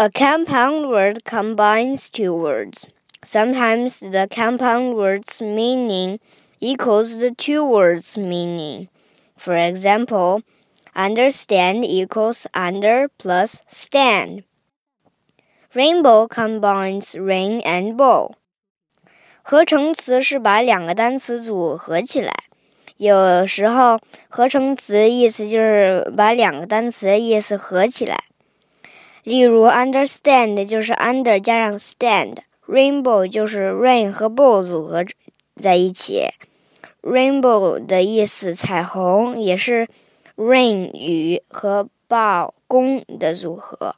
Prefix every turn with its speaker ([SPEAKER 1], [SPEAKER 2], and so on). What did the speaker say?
[SPEAKER 1] A compound word combines two words. Sometimes the compound word's meaning equals the two words' meaning. For example, understand equals under plus stand. Rainbow combines rain and bow. 合成词是把两个单词组合起来，有时候合成词意思就是把两个单词的意思合起来。 例如，understand 就是 under 加上 stand，rainbow 就是 rain 和 bow 组合在一起。rainbow 的意思彩虹，也是 rain 雨和 bow 弓的组合。